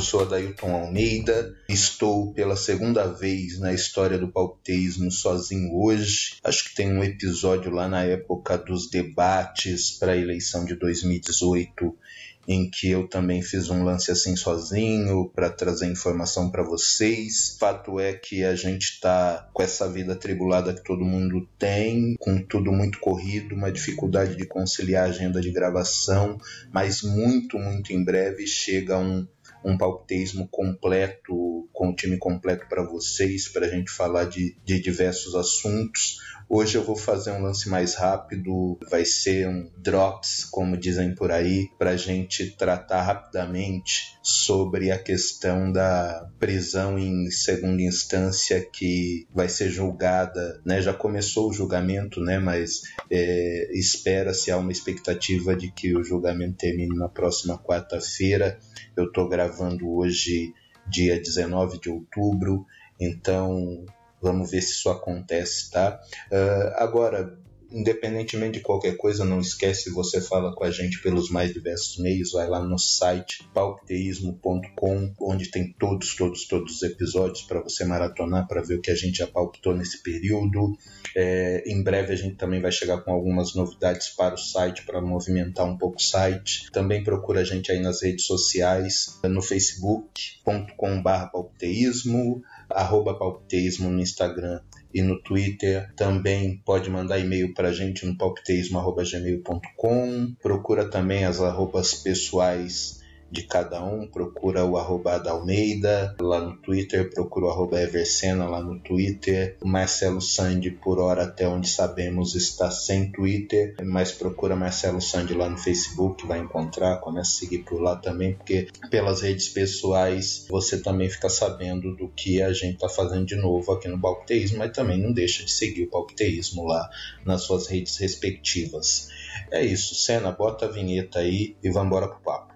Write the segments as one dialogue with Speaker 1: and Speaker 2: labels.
Speaker 1: eu sou Adailton Almeida, estou pela segunda vez na história do palpiteísmo sozinho hoje. Acho que tem um episódio lá na época dos debates para a eleição de 2018 em que eu também fiz um lance assim sozinho para trazer informação para vocês. Fato é que a gente está com essa vida tribulada que todo mundo tem, com tudo muito corrido, uma dificuldade de conciliar a agenda de gravação, mas muito, muito em breve chega um um palpitismo completo, com o time completo para vocês, para a gente falar de, de diversos assuntos. Hoje eu vou fazer um lance mais rápido, vai ser um drops, como dizem por aí, para a gente tratar rapidamente sobre a questão da prisão em segunda instância que vai ser julgada, né? Já começou o julgamento, né? Mas é, espera-se há uma expectativa de que o julgamento termine na próxima quarta-feira. Eu estou gravando hoje, dia 19 de outubro, então Vamos ver se isso acontece, tá? Uh, agora, independentemente de qualquer coisa, não esquece, você fala com a gente pelos mais diversos meios, vai lá no site palpiteísmo.com, onde tem todos, todos, todos os episódios para você maratonar, para ver o que a gente já palpitou nesse período. É, em breve a gente também vai chegar com algumas novidades para o site, para movimentar um pouco o site. Também procura a gente aí nas redes sociais, no facebook.com.br palpiteísmo, arroba no Instagram e no Twitter. Também pode mandar e-mail para gente no palpiteísmo.gmail.com. Procura também as arrobas pessoais de cada um, procura o arroba Almeida lá no Twitter, procura o arroba Eversena lá no Twitter, Marcelo Sandi por hora até onde sabemos está sem Twitter, mas procura Marcelo Sandi lá no Facebook, vai encontrar, começa a seguir por lá também, porque pelas redes pessoais você também fica sabendo do que a gente está fazendo de novo aqui no Palpiteísmo, mas também não deixa de seguir o Palpiteísmo lá nas suas redes respectivas. É isso, Senna, bota a vinheta aí e vamos embora pro papo.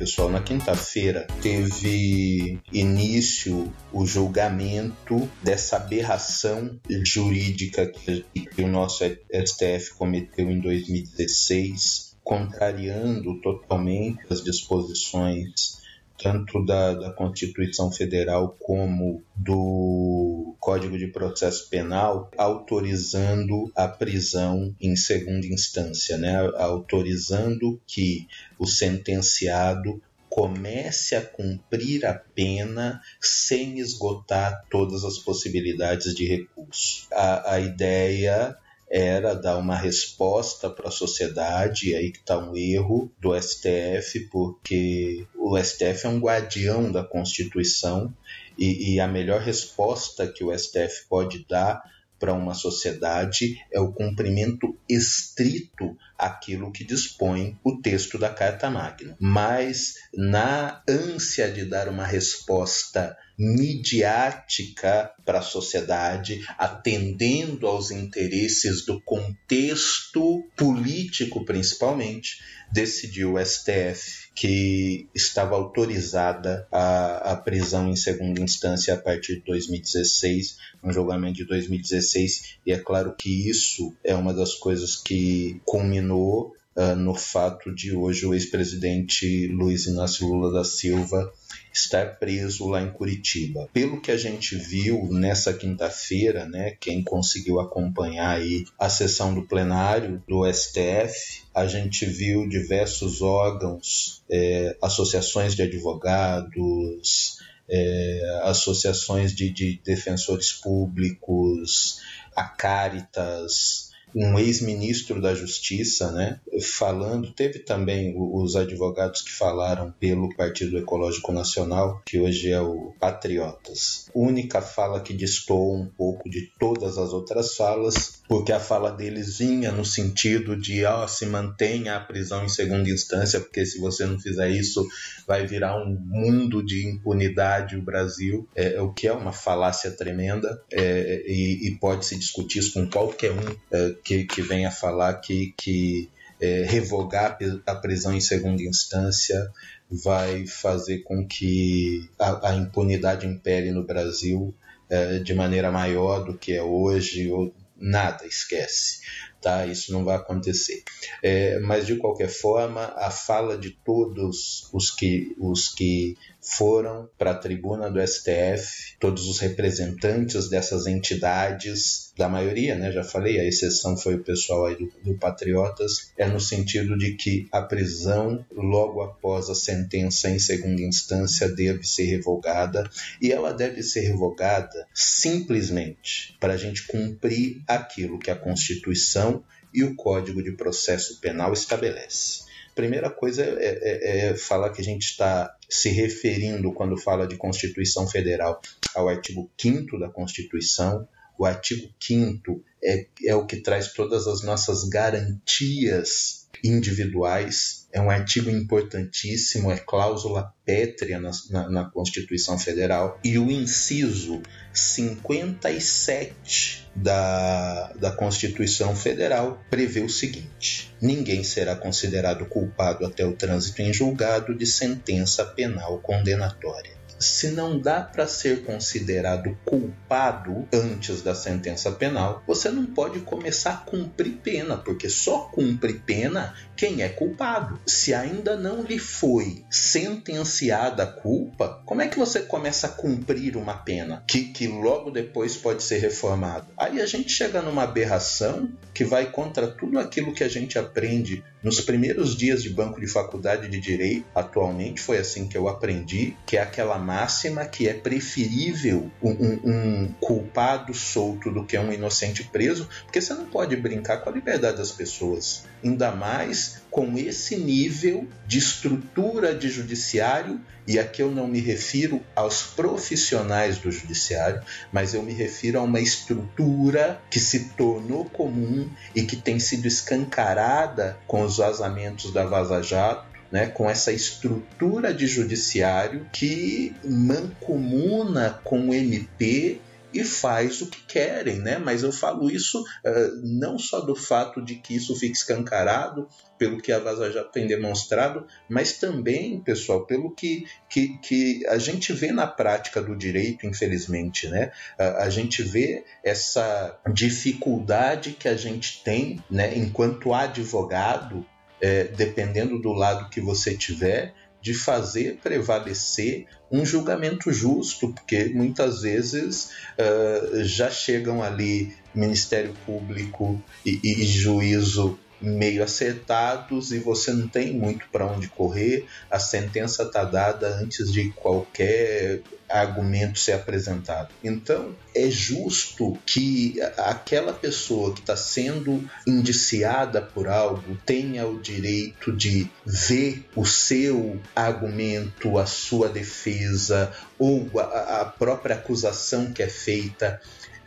Speaker 1: Pessoal, na quinta-feira teve início o julgamento dessa aberração jurídica que, o nosso STF cometeu em 2016, contrariando totalmente as disposições tanto da, da, Constituição Federal como do Código de Processo Penal, autorizando a prisão em segunda instância, né? autorizando que o sentenciado comece a cumprir a pena sem esgotar todas as possibilidades de recurso. A, a ideia era dar uma resposta para a sociedade, e aí que está um erro do STF, porque o STF é um guardião da Constituição e, e a melhor resposta que o STF pode dar para uma sociedade é o cumprimento estrito aquilo que dispõe o texto da Carta Magna. Mas na ânsia de dar uma resposta midiática para a sociedade, atendendo aos interesses do contexto político, principalmente, decidiu o STF que estava autorizada a, a prisão em segunda instância a partir de 2016, um julgamento de 2016, e é claro que isso é uma das coisas que culminou uh, no fato de hoje o ex-presidente Luiz Inácio Lula da Silva estar preso lá em Curitiba. Pelo que a gente viu nessa quinta-feira, né, quem conseguiu acompanhar aí a sessão do plenário do STF, a gente viu diversos órgãos, é, associações de advogados, é, associações de, de defensores públicos, a Caritas, um ex-ministro da Justiça, né, falando, teve também os advogados que falaram pelo Partido Ecológico Nacional, que hoje é o Patriotas. Única fala que distou um pouco de todas as outras falas, porque a fala deles vinha no sentido de ó, oh, se mantenha a prisão em segunda instância, porque se você não fizer isso, vai virar um mundo de impunidade o Brasil, é, o que é uma falácia tremenda, é, e, e pode se discutir isso com qualquer um é, que, que venha falar que, que é, revogar a prisão em segunda instância, vai fazer com que a, a impunidade impere no Brasil é, de maneira maior do que é hoje, ou nada, esquece tá? Isso não vai acontecer. É, mas de qualquer forma, a fala de todos os que, os que foram para a tribuna do STF, todos os representantes dessas entidades, da maioria, né, já falei, a exceção foi o pessoal aí do, do Patriotas, é no sentido de que a prisão, logo após a sentença em segunda instância, deve ser revogada e ela deve ser revogada simplesmente para a gente cumprir aquilo que a Constituição e o Código de Processo Penal estabelece. Primeira coisa é, é, é falar que a gente está se referindo, quando fala de Constituição Federal, ao artigo 5 da Constituição. O artigo 5 é, é o que traz todas as nossas garantias individuais. É um artigo importantíssimo, é cláusula pétrea na, na, na, Constituição Federal. E o inciso 57 da, da Constituição Federal prevê o seguinte: ninguém será considerado culpado até o trânsito em julgado de sentença penal condenatória se não dá para ser considerado culpado antes da sentença penal, você não pode começar a cumprir pena, porque só cumpre pena quem é culpado. Se ainda não lhe foi sentenciada a culpa, como é que você começa a cumprir uma pena que, que logo depois pode ser reformada? Aí a gente chega numa aberração que vai contra tudo aquilo que a gente aprende nos primeiros dias de banco de faculdade de direito. Atualmente foi assim que eu aprendi, que é aquela máxima que é preferível um, um, um culpado solto do que um inocente preso, porque você não pode brincar com a liberdade das pessoas, ainda mais com esse nível de estrutura de judiciário, e aqui eu não me refiro aos profissionais do judiciário, mas eu me refiro a uma estrutura que se tornou comum e que tem sido escancarada com os vazamentos da Vaza Jato né, com essa estrutura de judiciário que mancomuna com o MP e faz o que querem, né? Mas eu falo isso uh, não só do fato de que isso fique escancarado pelo que a Vaza tem demonstrado, mas também, pessoal, pelo que, que, que a gente vê na prática do direito, infelizmente, né? Uh, a gente vê essa dificuldade que a gente tem, né, enquanto advogado, é, dependendo do lado que você tiver, de fazer prevalecer um julgamento justo, porque muitas vezes uh, já chegam ali Ministério Público e, e juízo meio acertados e você não tem muito para onde correr, a sentença está dada antes de qualquer argumento ser apresentado. Então, é justo que aquela pessoa que está sendo indiciada por algo tenha o direito de ver o seu argumento, a sua defesa ou a, própria acusação que é feita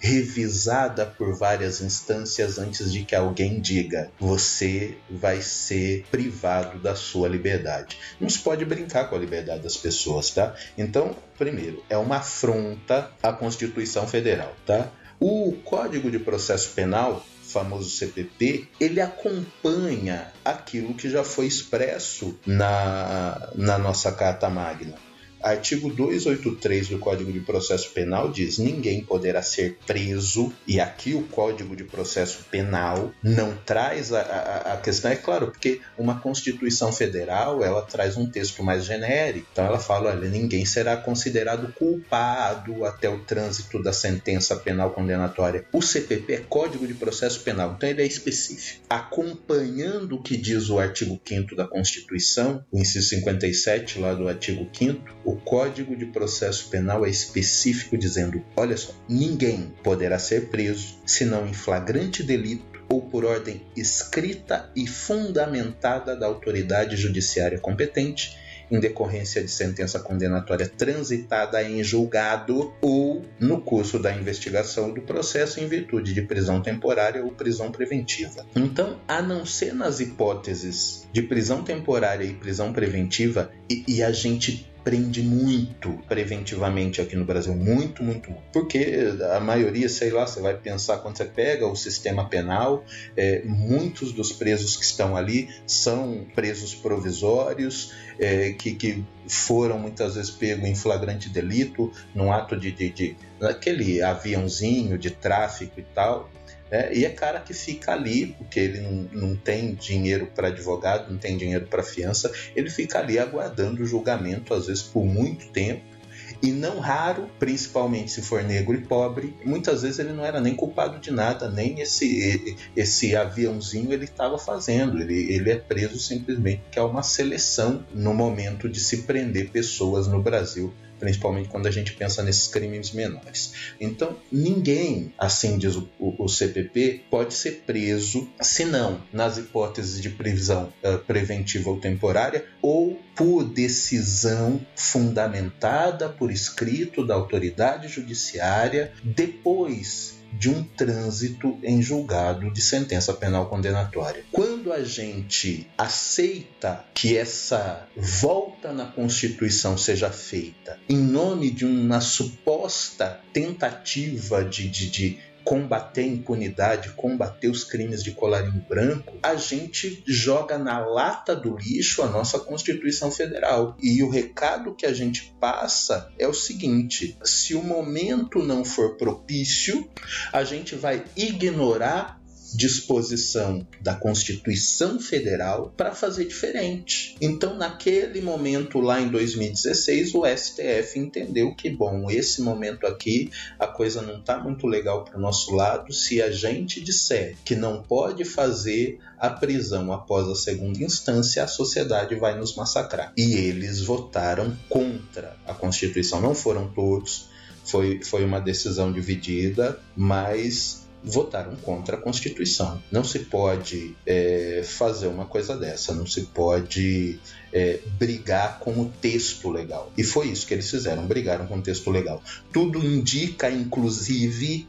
Speaker 1: revisada por várias instâncias antes de que alguém diga você vai ser privado da sua liberdade. Não se pode brincar com a liberdade das pessoas, tá? Então, primeiro, é uma afronta à Constituição Federal, tá? O Código de Processo Penal famoso CPP, ele acompanha aquilo que já foi expresso na, na nossa Carta Magna. Artigo 283 do Código de Processo Penal diz: ninguém poderá ser preso, e aqui o Código de Processo Penal não traz a, a, a, questão, é claro, porque uma Constituição Federal ela traz um texto mais genérico, então ela fala: olha, ninguém será considerado culpado até o trânsito da sentença penal condenatória. O CPP é Código de Processo Penal, então ele é específico. Acompanhando o que diz o artigo 5 da Constituição, o inciso 57 lá do artigo 5, o Código de Processo Penal é específico dizendo: olha só, ninguém poderá ser preso senão em flagrante delito ou por ordem escrita e fundamentada da autoridade judiciária competente em decorrência de sentença condenatória transitada em julgado ou no curso da investigação do processo em virtude de prisão temporária ou prisão preventiva. Então, a não ser nas hipóteses de prisão temporária e prisão preventiva, e, e a gente prende muito preventivamente aqui no Brasil, muito, muito. Porque a maioria, sei lá, você vai pensar quando você pega o sistema penal, é, muitos dos presos que estão ali são presos provisórios, é, que, que foram muitas vezes pegos em flagrante delito, num ato de, de, de aquele aviãozinho de tráfico e tal. Né? E é cara que fica ali, porque ele não, não tem dinheiro para advogado, não tem dinheiro para fiança, ele fica ali aguardando o julgamento, às vezes por muito tempo. E não raro, principalmente se for negro e pobre, muitas vezes ele não era nem culpado de nada, nem esse, esse aviãozinho ele estava fazendo. Ele, ele é preso simplesmente porque é uma seleção no momento de se prender pessoas no Brasil principalmente quando a gente pensa nesses crimes menores. Então, ninguém, assim diz o, o, o CPP, pode ser preso, se não nas hipóteses de prisão uh, preventiva ou temporária, ou por decisão fundamentada por escrito da autoridade judiciária depois de um trânsito em julgado de sentença penal condenatória. Quando a gente aceita que essa volta na Constituição seja feita em nome de uma suposta tentativa de, de, de combater a impunidade, combater os crimes de colarinho branco, a gente joga na lata do lixo a nossa Constituição Federal. E o recado que a gente passa é o seguinte: se o momento não for propício, a gente vai ignorar disposição da Constituição Federal para fazer diferente. Então, naquele momento lá em 2016, o STF entendeu que, bom, esse momento aqui a coisa não está muito legal para o nosso lado. Se a gente disser que não pode fazer a prisão após a segunda instância, a sociedade vai nos massacrar. E eles votaram contra a Constituição. Não foram todos, foi, foi uma decisão dividida, mas votaram contra a Constituição. Não se pode é, fazer uma coisa dessa, não se pode é, brigar com o texto legal. E foi isso que eles fizeram, brigaram com o texto legal. Tudo indica, inclusive,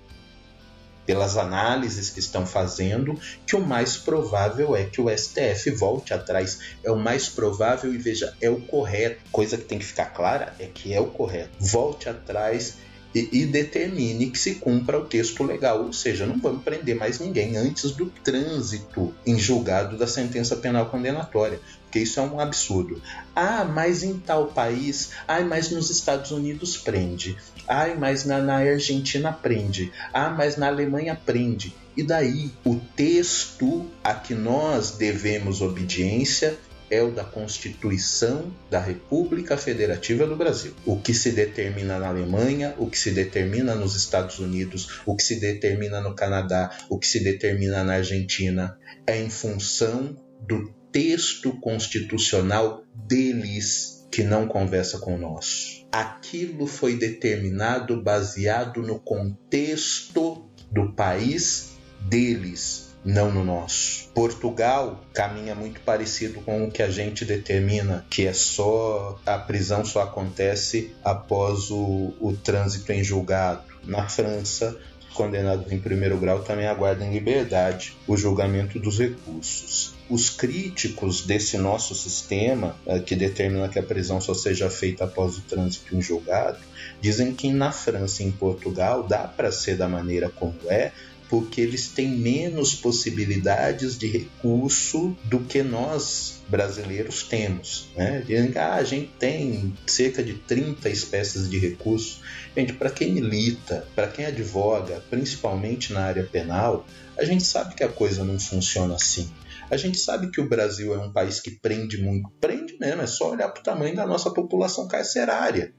Speaker 1: pelas análises que estão fazendo, que o mais provável é que o STF volte atrás. É o mais provável e veja, é o correto. Coisa que tem que ficar clara é que é o correto. Volte atrás e, e, determine que se cumpra o texto legal, ou seja, não vamos prender mais ninguém antes do trânsito em julgado da sentença penal condenatória, porque isso é um absurdo. Ah, mas em tal país, ai, mas nos Estados Unidos prende, ai, mas na, na Argentina prende, ah, mas na Alemanha prende. E daí, o texto a que nós devemos obediência é o da Constituição da República Federativa do Brasil. O que se determina na Alemanha, o que se determina nos Estados Unidos, o que se determina no Canadá, o que se determina na Argentina, é em função do texto constitucional deles que não conversa com o nosso. Aquilo foi determinado baseado no contexto do país deles, não no nosso. Portugal caminha muito parecido com o que a gente determina, que é só a prisão só acontece após o, o trânsito em julgado. Na França, condenados em primeiro grau também aguardam liberdade o julgamento dos recursos. Os críticos desse nosso sistema, eh, que determina que a prisão só seja feita após o trânsito em julgado, dizem que na França e em Portugal dá para ser da maneira como é, porque eles têm menos possibilidades de recurso do que nós brasileiros temos. Né? Dizem ah, a gente tem cerca de 30 espécies de recurso. Gente, para quem milita, para quem advoga, principalmente na área penal, a gente sabe que a coisa não funciona assim. A gente sabe que o Brasil é um país que prende muito, prende mesmo, é só olhar para o tamanho da nossa população carcerária.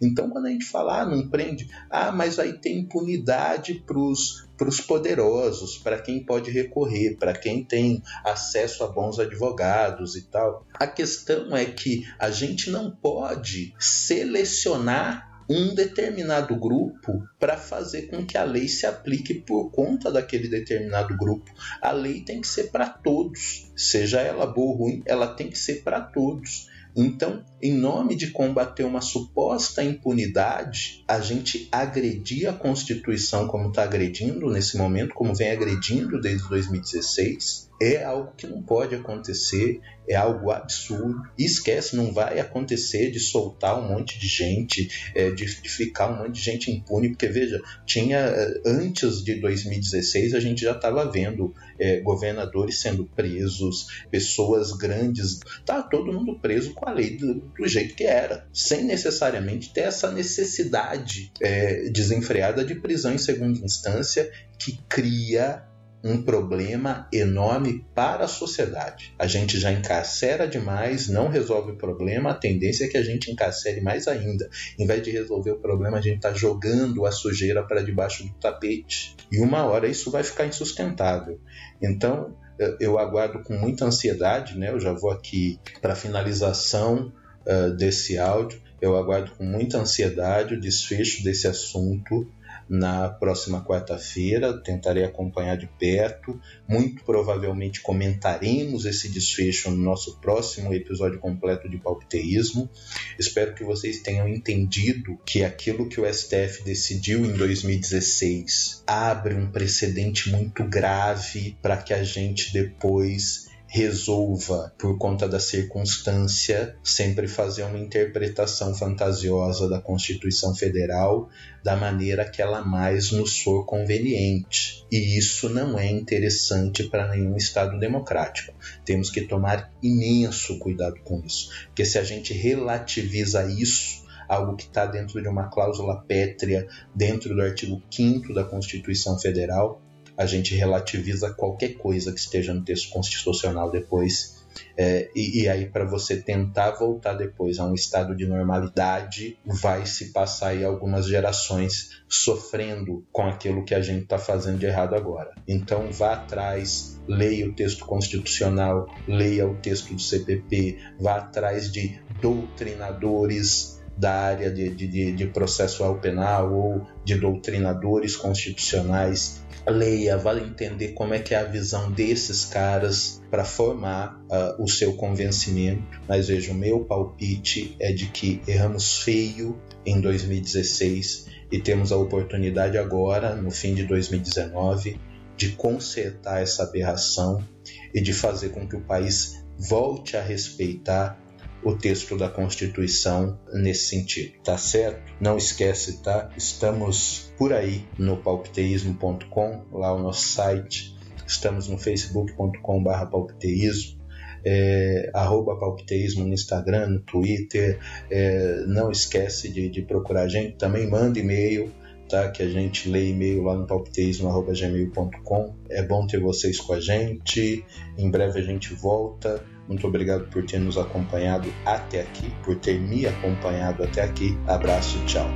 Speaker 1: Então, quando a gente fala, ah, não prende, ah, mas aí tem impunidade para os poderosos, para quem pode recorrer, para quem tem acesso a bons advogados e tal. A questão é que a gente não pode selecionar um determinado grupo para fazer com que a lei se aplique por conta daquele determinado grupo. A lei tem que ser para todos, seja ela boa ou ruim, ela tem que ser para todos. Então, em nome de combater uma suposta impunidade, a gente agredir a Constituição como está agredindo nesse momento, como vem agredindo desde 2016, é algo que não pode acontecer, é algo absurdo. E esquece, não vai acontecer de soltar um monte de gente, é, de, ficar um monte de gente impune, porque veja, tinha é, antes de 2016 a gente já estava vendo é, governadores sendo presos, pessoas grandes, tá todo mundo preso com a lei do, do jeito que era, sem necessariamente ter essa necessidade é, desenfreada de prisão em segunda instância que cria um problema enorme para a sociedade. A gente já encarcera demais, não resolve o problema, a tendência é que a gente encarcere mais ainda. Em vez de resolver o problema, a gente está jogando a sujeira para debaixo do tapete. E uma hora isso vai ficar insustentável. Então, eu aguardo com muita ansiedade, né? Eu já vou aqui para finalização uh, desse áudio. Eu aguardo com muita ansiedade o desfecho desse assunto na próxima quarta-feira. Tentarei acompanhar de perto. Muito provavelmente comentaremos esse desfecho no nosso próximo episódio completo de palpiteísmo. Espero que vocês tenham entendido que aquilo que o STF decidiu em 2016 abre um precedente muito grave para que a gente depois resolva, por conta da circunstância, sempre fazer uma interpretação fantasiosa da Constituição Federal da maneira que ela mais nos for conveniente. E isso não é interessante para nenhum Estado democrático. Temos que tomar imenso cuidado com isso, porque se a gente relativiza isso, algo que está dentro de uma cláusula pétrea, dentro do artigo 5 da Constituição Federal, a gente relativiza qualquer coisa que esteja no texto constitucional depois. É, e, e, aí, para você tentar voltar depois a um estado de normalidade, vai se passar aí algumas gerações sofrendo com aquilo que a gente está fazendo de errado agora. Então, vá atrás, leia o texto constitucional, leia o texto do CPP, vá atrás de doutrinadores da área de, de, de processual penal ou de doutrinadores constitucionais leia, vale entender como é que é a visão desses caras para formar uh, o seu convencimento. Mas veja, o meu palpite é de que erramos feio em 2016 e temos a oportunidade agora, no fim de 2019, de consertar essa aberração e de fazer com que o país volte a respeitar o texto da Constituição nesse sentido, tá certo? Não esquece, tá? Estamos por aí no palpiteísmo.com, lá o nosso site. Estamos no facebook.com/barra palpiteísmo. É, arroba palpiteísmo no Instagram, no Twitter. É, não esquece de, de procurar a gente. Também manda e-mail Tá, que a gente lê e-mail lá no palpiteismo.gmail.com. É bom ter vocês com a gente. Em breve a gente volta. Muito obrigado por ter nos acompanhado até aqui, por ter me acompanhado até aqui. Abraço, tchau.